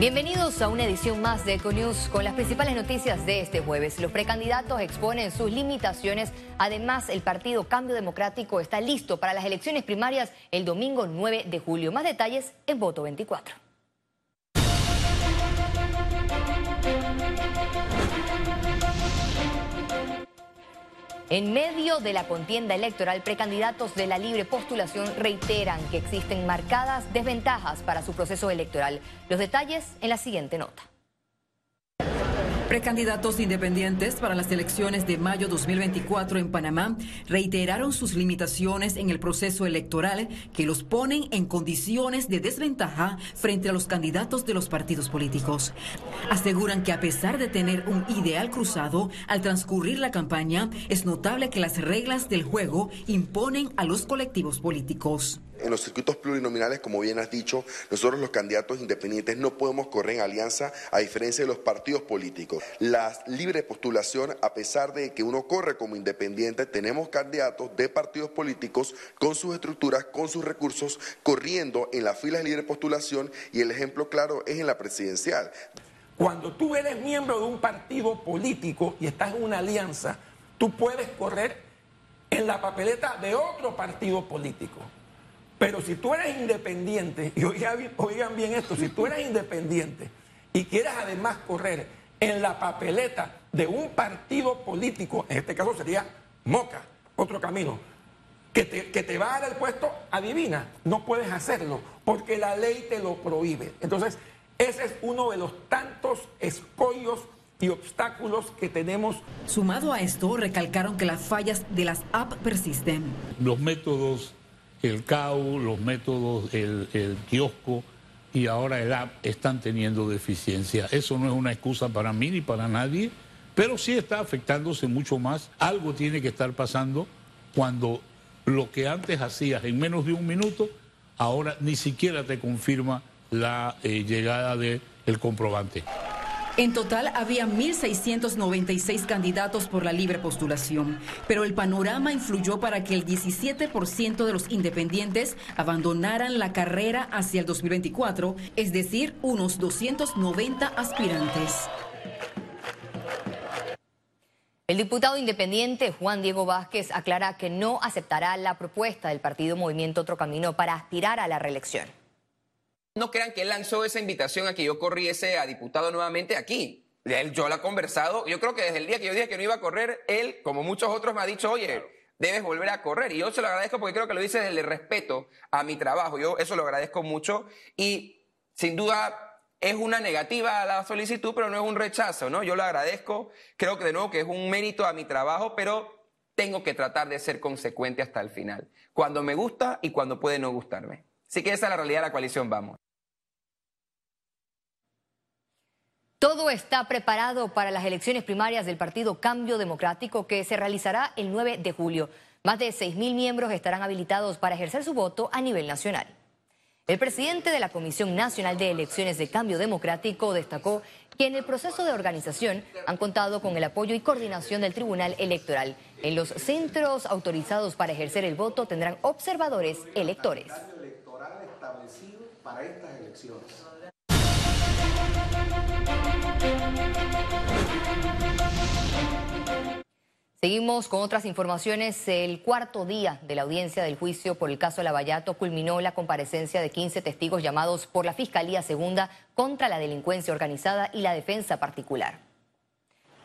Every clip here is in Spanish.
Bienvenidos a una edición más de Econews con las principales noticias de este jueves. Los precandidatos exponen sus limitaciones. Además, el partido Cambio Democrático está listo para las elecciones primarias el domingo 9 de julio. Más detalles en Voto 24. En medio de la contienda electoral, precandidatos de la libre postulación reiteran que existen marcadas desventajas para su proceso electoral. Los detalles en la siguiente nota. Precandidatos independientes para las elecciones de mayo 2024 en Panamá reiteraron sus limitaciones en el proceso electoral que los ponen en condiciones de desventaja frente a los candidatos de los partidos políticos. Aseguran que a pesar de tener un ideal cruzado, al transcurrir la campaña es notable que las reglas del juego imponen a los colectivos políticos en los circuitos plurinominales, como bien has dicho, nosotros los candidatos independientes no podemos correr en alianza a diferencia de los partidos políticos. La libre postulación, a pesar de que uno corre como independiente, tenemos candidatos de partidos políticos con sus estructuras, con sus recursos, corriendo en las filas de libre postulación y el ejemplo claro es en la presidencial. Cuando tú eres miembro de un partido político y estás en una alianza, tú puedes correr en la papeleta de otro partido político. Pero si tú eres independiente, y oigan, bien esto, si tú eres independiente y quieres además correr en la papeleta de un partido político, en este caso sería Moca, otro camino, que te, que te va a dar el puesto, adivina, no puedes hacerlo, porque la ley te lo prohíbe. Entonces, ese es uno de los tantos escollos y obstáculos que tenemos. Sumado a esto, recalcaron que las fallas de las apps persisten. Los métodos el CAU, los métodos, el, kiosco y ahora el app están teniendo deficiencia. Eso no es una excusa para mí ni para nadie, pero sí está afectándose mucho más. Algo tiene que estar pasando cuando lo que antes hacías en menos de un minuto, ahora ni siquiera te confirma la eh, llegada del comprobante. En total había 1.696 candidatos por la libre postulación, pero el panorama influyó para que el 17% de los independientes abandonaran la carrera hacia el 2024, es decir, unos 290 aspirantes. El diputado independiente Juan Diego Vázquez aclara que no aceptará la propuesta del partido Movimiento Otro Camino para aspirar a la reelección. No crean que él lanzó esa invitación a que yo corriese a diputado nuevamente aquí. Él, yo lo he conversado. Yo creo que desde el día que yo dije que no iba a correr, él, como muchos otros, me ha dicho, oye, debes volver a correr. Y yo se lo agradezco porque creo que lo dice desde el respeto a mi trabajo. Yo eso lo agradezco mucho. Y sin duda es una negativa a la solicitud, pero no es un rechazo, ¿no? Yo lo agradezco. Creo que de nuevo que es un mérito a mi trabajo, pero tengo que tratar de ser consecuente hasta el final. Cuando me gusta y cuando puede no gustarme. Así que esa es la realidad de la coalición, vamos. Todo está preparado para las elecciones primarias del Partido Cambio Democrático que se realizará el 9 de julio. Más de 6.000 miembros estarán habilitados para ejercer su voto a nivel nacional. El presidente de la Comisión Nacional de Elecciones de Cambio Democrático destacó que en el proceso de organización han contado con el apoyo y coordinación del Tribunal Electoral. En los centros autorizados para ejercer el voto tendrán observadores electores. Estas elecciones. Seguimos con otras informaciones. El cuarto día de la audiencia del juicio por el caso Lavallato culminó la comparecencia de 15 testigos llamados por la Fiscalía Segunda contra la delincuencia organizada y la defensa particular.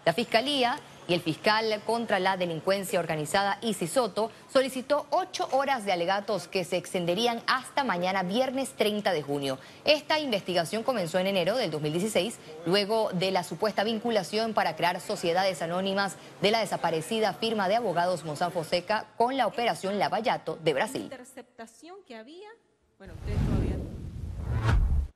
La Fiscalía y el fiscal contra la delincuencia organizada, Isi Soto, solicitó ocho horas de alegatos que se extenderían hasta mañana, viernes 30 de junio. Esta investigación comenzó en enero del 2016, luego de la supuesta vinculación para crear sociedades anónimas de la desaparecida firma de abogados Monsanto Fonseca con la operación Lavallato de Brasil. interceptación que había, bueno,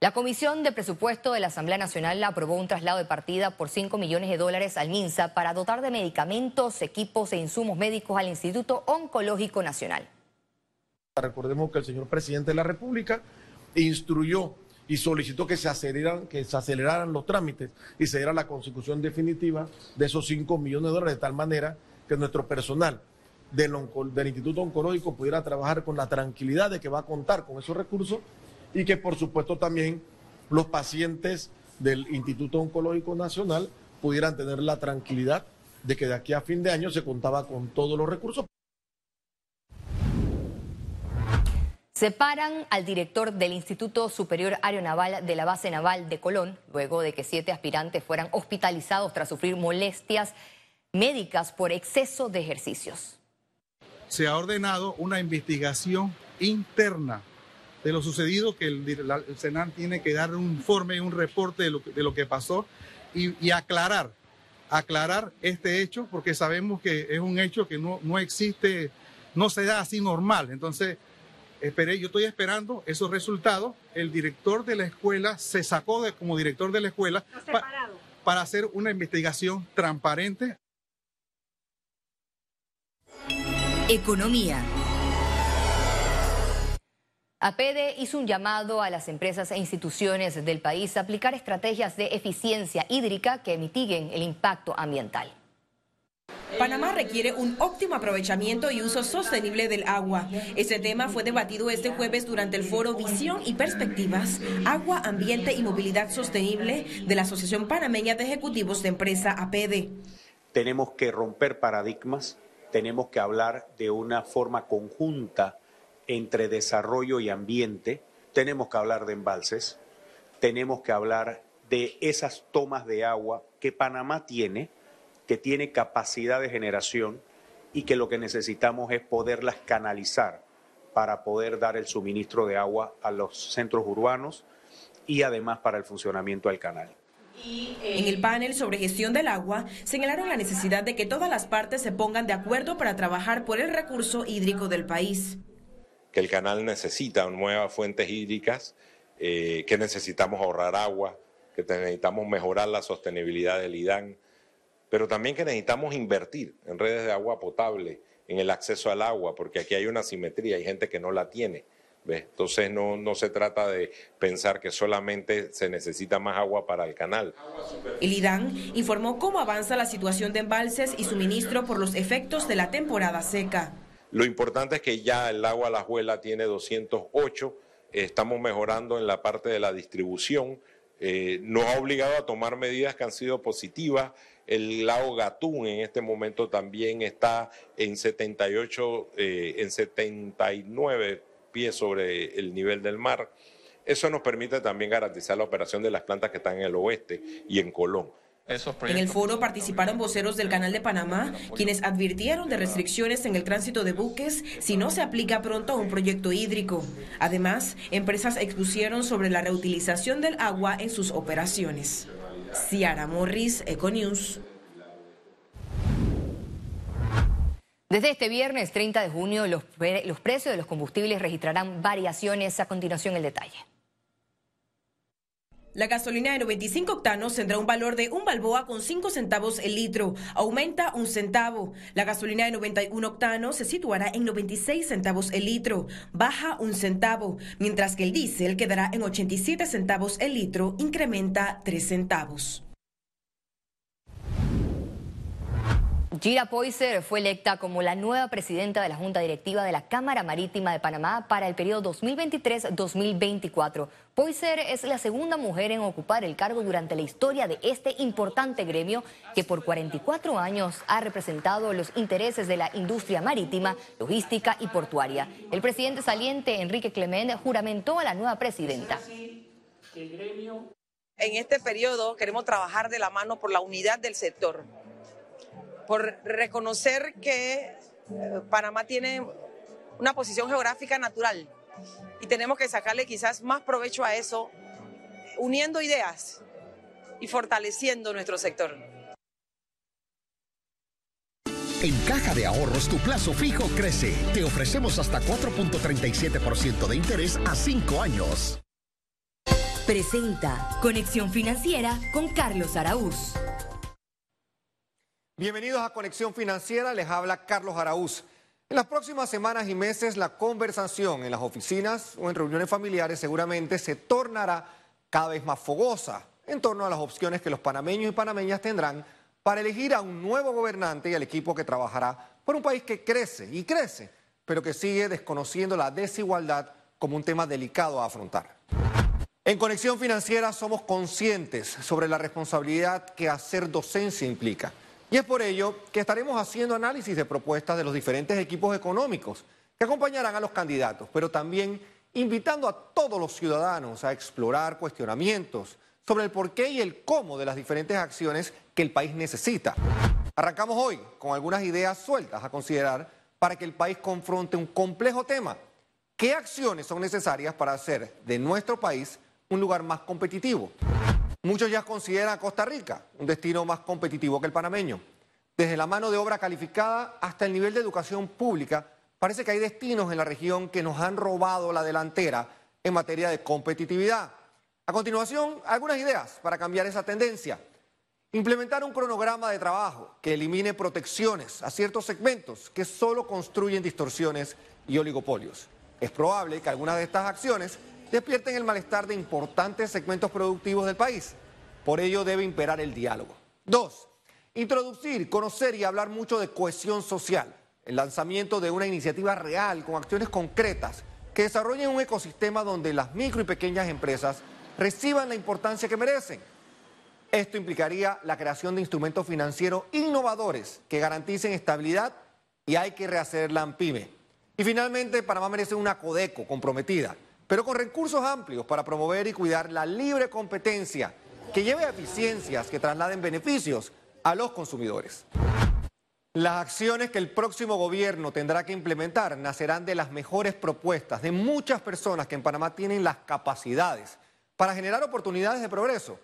la Comisión de Presupuesto de la Asamblea Nacional aprobó un traslado de partida por 5 millones de dólares al MINSA para dotar de medicamentos, equipos e insumos médicos al Instituto Oncológico Nacional. Recordemos que el señor presidente de la República instruyó y solicitó que se aceleraran, los trámites y se diera la consecución definitiva de esos 5 millones de dólares, de tal manera que nuestro personal del, del Instituto Oncológico pudiera trabajar con la tranquilidad de que va a contar con esos recursos y que por supuesto también los pacientes del Instituto Oncológico Nacional pudieran tener la tranquilidad de que de aquí a fin de año se contaba con todos los recursos. Separan al director del Instituto Superior Aeronaval de la Base Naval de Colón, luego de que siete aspirantes fueran hospitalizados tras sufrir molestias médicas por exceso de ejercicios. Se ha ordenado una investigación interna de lo sucedido, que el, el tiene que dar un informe, un reporte de lo, de lo que pasó y, aclarar, aclarar este hecho, porque sabemos que es un hecho que no, no existe, no se da así normal. Entonces, esperé, yo estoy esperando esos resultados. El director de la escuela se sacó de, como director de la escuela para hacer una investigación transparente. Economía. APEDE hizo un llamado a las empresas e instituciones del país a aplicar estrategias de eficiencia hídrica que mitiguen el impacto ambiental. Panamá requiere un óptimo aprovechamiento y uso sostenible del agua. Este tema fue debatido este jueves durante el foro Visión y Perspectivas, Agua, Ambiente y Movilidad Sostenible de la Asociación Panameña de Ejecutivos de Empresa APD. Tenemos que romper paradigmas, tenemos que hablar de una forma conjunta entre desarrollo y ambiente, tenemos que hablar de embalses, tenemos que hablar de esas tomas de agua que Panamá tiene, que tiene capacidad de generación y que lo que necesitamos es poderlas canalizar para poder dar el suministro de agua a los centros urbanos y además para el funcionamiento del canal. En el panel sobre gestión del agua señalaron la necesidad de que todas las partes se pongan de acuerdo para trabajar por el recurso hídrico del país que el canal necesita nuevas fuentes hídricas, eh, que necesitamos ahorrar agua, que necesitamos mejorar la sostenibilidad del IDAN, pero también que necesitamos invertir en redes de agua potable, en el acceso al agua, porque aquí hay una simetría, hay gente que no la tiene. Entonces no, no se trata de pensar que solamente se necesita más agua para el canal. El IDAN informó cómo avanza la situación de embalses y suministro por los efectos de la temporada seca. Lo importante es que ya el agua La Juela tiene 208, estamos mejorando en la parte de la distribución, eh, nos ha obligado a tomar medidas que han sido positivas. El lago Gatún en este momento también está en 78, eh, en 79 pies sobre el nivel del mar. Eso nos permite también garantizar la operación de las plantas que están en el oeste y en Colón. En el foro participaron voceros del Canal de Panamá, quienes advirtieron de restricciones en el tránsito de buques si no se aplica pronto un proyecto hídrico. Además, empresas expusieron sobre la reutilización del agua en sus operaciones. Ciara Morris, Econews. Desde este viernes 30 de junio, los, los precios de los combustibles registrarán variaciones. A continuación, el detalle. La gasolina de 95 octanos tendrá un valor de un balboa con 5 centavos el litro, aumenta un centavo. La gasolina de 91 octanos se situará en 96 centavos el litro, baja un centavo, mientras que el diésel quedará en 87 centavos el litro, incrementa 3 centavos. Gira Poiser fue electa como la nueva presidenta de la Junta Directiva de la Cámara Marítima de Panamá para el periodo 2023-2024. Poiser es la segunda mujer en ocupar el cargo durante la historia de este importante gremio que por 44 años ha representado los intereses de la industria marítima, logística y portuaria. El presidente saliente, Enrique Clement, juramentó a la nueva presidenta. En este periodo queremos trabajar de la mano por la unidad del sector por reconocer que eh, Panamá tiene una posición geográfica natural y tenemos que sacarle quizás más provecho a eso, uniendo ideas y fortaleciendo nuestro sector. En Caja de Ahorros tu plazo fijo crece. Te ofrecemos hasta 4.37% de interés a 5 años. Presenta Conexión Financiera con Carlos Araúz. Bienvenidos a Conexión Financiera, les habla Carlos Araúz. En las próximas semanas y meses la conversación en las oficinas o en reuniones familiares seguramente se tornará cada vez más fogosa en torno a las opciones que los panameños y panameñas tendrán para elegir a un nuevo gobernante y al equipo que trabajará por un país que crece y crece, pero que sigue desconociendo la desigualdad como un tema delicado a afrontar. En Conexión Financiera somos conscientes sobre la responsabilidad que hacer docencia implica. Y es por ello que estaremos haciendo análisis de propuestas de los diferentes equipos económicos que acompañarán a los candidatos, pero también invitando a todos los ciudadanos a explorar cuestionamientos sobre el porqué y el cómo de las diferentes acciones que el país necesita. Arrancamos hoy con algunas ideas sueltas a considerar para que el país confronte un complejo tema. ¿Qué acciones son necesarias para hacer de nuestro país un lugar más competitivo? Muchos ya consideran a Costa Rica un destino más competitivo que el panameño. Desde la mano de obra calificada hasta el nivel de educación pública, parece que hay destinos en la región que nos han robado la delantera en materia de competitividad. A continuación, algunas ideas para cambiar esa tendencia. Implementar un cronograma de trabajo que elimine protecciones a ciertos segmentos que solo construyen distorsiones y oligopolios. Es probable que algunas de estas acciones despierten el malestar de importantes segmentos productivos del país. Por ello debe imperar el diálogo. Dos, introducir, conocer y hablar mucho de cohesión social. El lanzamiento de una iniciativa real con acciones concretas que desarrollen un ecosistema donde las micro y pequeñas empresas reciban la importancia que merecen. Esto implicaría la creación de instrumentos financieros innovadores que garanticen estabilidad y hay que rehacer la AMPIME. Y finalmente, Panamá merece una Codeco comprometida pero con recursos amplios para promover y cuidar la libre competencia que lleve a eficiencias que trasladen beneficios a los consumidores. Las acciones que el próximo gobierno tendrá que implementar nacerán de las mejores propuestas de muchas personas que en Panamá tienen las capacidades para generar oportunidades de progreso.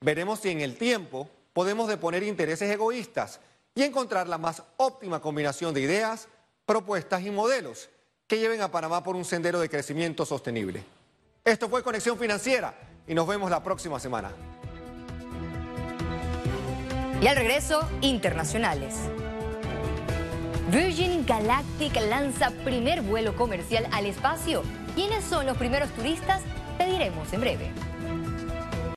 Veremos si en el tiempo podemos deponer intereses egoístas y encontrar la más óptima combinación de ideas, propuestas y modelos que lleven a Panamá por un sendero de crecimiento sostenible. Esto fue Conexión Financiera y nos vemos la próxima semana. Y al regreso, internacionales. Virgin Galactic lanza primer vuelo comercial al espacio. ¿Quiénes son los primeros turistas? Pediremos en breve.